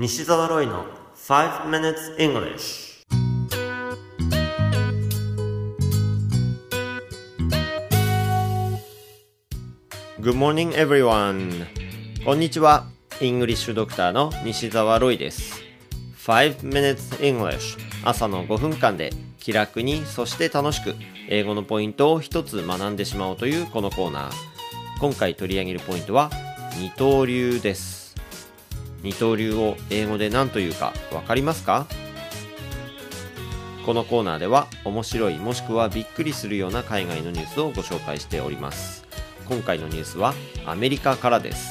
西澤ロイの5 minutes English Good morning everyone. こんにちは。イングリッシュドクターの西澤ロイです。5 minutes English 朝の5分間で気楽にそして楽しく英語のポイントを一つ学んでしまおうというこのコーナー。今回取り上げるポイントは二刀流です。二刀流を英語で何というかわかりますか？このコーナーでは面白いもしくはびっくりするような海外のニュースをご紹介しております。今回のニュースはアメリカからです。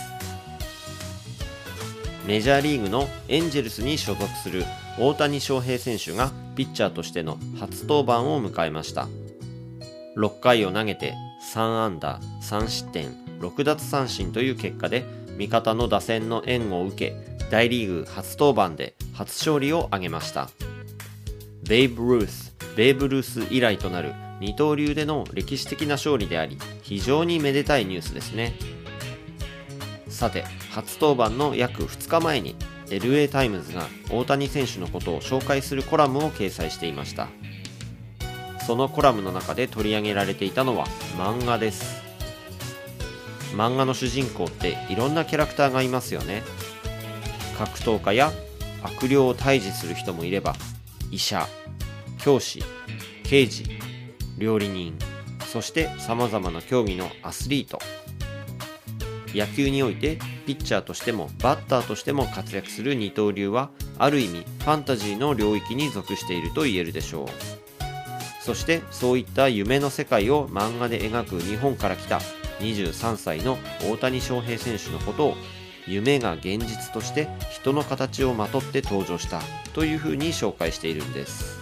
メジャーリーグのエンジェルスに所属する大谷翔平選手がピッチャーとしての初登板を迎えました。6回を投げて3安打3失点6奪三振という結果で味方の打線の援護を受け大リーグ初登板で初勝利を挙げました。ベイブ・ルースベーブ・ルース以来となる二刀流での歴史的な勝利であり非常にめでたいニュースですね。さて初登板の約2日前に LA タイムズが大谷選手のことを紹介するコラムを掲載していました。そのコラムの中で取り上げられていたのは漫画です。漫画の主人公っていろんなキャラクターがいますよね。格闘家や悪霊を退治する人もいれば医者教師刑事料理人そして様々な競技のアスリート。野球においてピッチャーとしてもバッターとしても活躍する二刀流はある意味ファンタジーの領域に属していると言えるでしょう。そしてそういった夢の世界を漫画で描く日本から来た23歳の大谷翔平選手のことを夢が現実として人の形をまとって登場したというふうに紹介しているんです。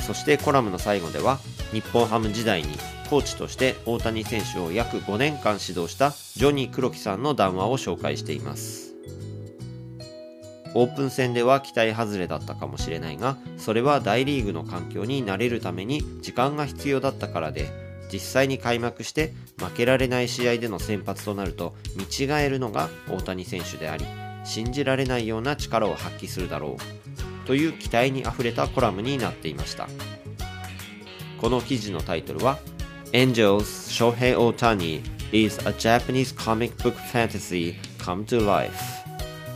そしてコラムの最後では日本ハム時代にコーチとして大谷選手を約5年間指導したジョニー黒木さんの談話を紹介しています。オープン戦では期待外れだったかもしれないがそれは大リーグの環境に慣れるために時間が必要だったからで実際に開幕して負けられない試合での先発となると見違えるのが大谷選手であり信じられないような力を発揮するだろうという期待にあふれたコラムになっていました。この記事のタイトルは「Angels 翔平大ー is a Japanese comic book fantasy come to life」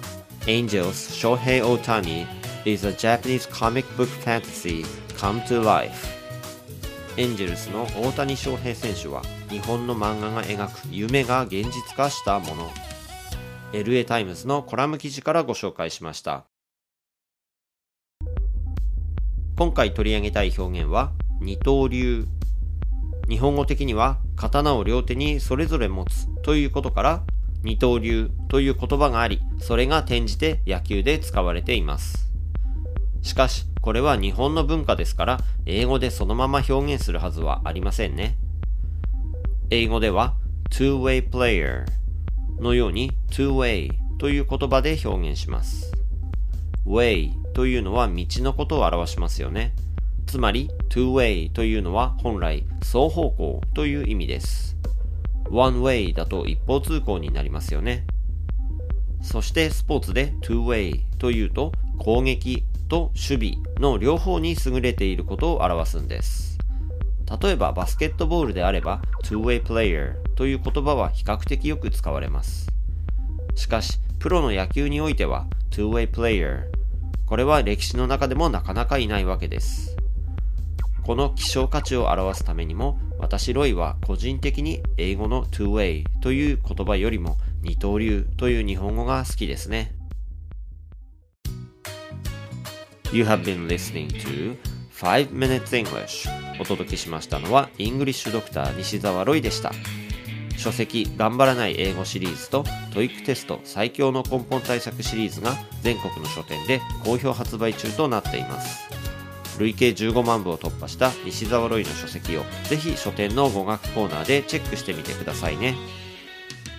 「Angels 翔平大ー is a Japanese comic book fantasy come to life」エンジェルスの大谷翔平選手は日本の漫画が描く夢が現実化したもの。LA タイムズのコラム記事からご紹介しました。今回取り上げたい表現は二刀流。日本語的には刀を両手にそれぞれ持つということから二刀流という言葉がありそれが転じて野球で使われています。しかしこれは日本の文化ですから英語でそのまま表現するはずはありませんね。英語では two-way player のように two-way という言葉で表現します。way というのは道のことを表しますよね。つまり two-way というのは本来双方向という意味です。one way だと一方通行になりますよね。そしてスポーツで two-way というと攻撃と守備の両方に優れていることを表すんです。例えばバスケットボールであれば two-way player という言葉は比較的よく使われます。しかしプロの野球においては two-way player これは歴史の中でもなかなかいないわけです。この希少価値を表すためにも私ロイは個人的に英語の two-way という言葉よりも二刀流という日本語が好きですね。You have been listening to 5 Minutes English. お届けしましたのはイングリッシュドクター西澤ロイでした。書籍頑張らない英語シリーズと TOEIC テスト最強の根本対策シリーズが全国の書店で好評発売中となっています。累計15万部を突破した西澤ロイの書籍をぜひ書店の語学コーナーでチェックしてみてくださいね。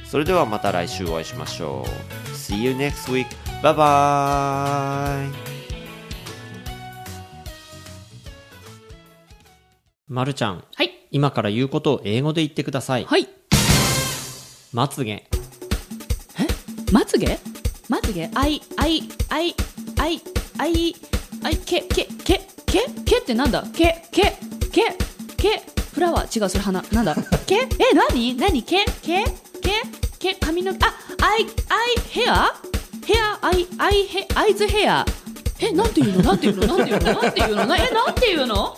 それではまた来週お会いしましょう。See you next week. Bye bye! まるちゃん、はい。今から言うことを英語で言ってください。はい。まつげ。まつげ？まつげ？あいあいあいあいあいあいけけけけけってなんだ？けけけけフラワー？違うそれ花。なんだ？けえなになにけけけけ髪の毛？あアイアイヘアヘアアイアイヘアイズヘアえなんていうの？なんていうの？なんていうの？なんていうの？なえなんていうの？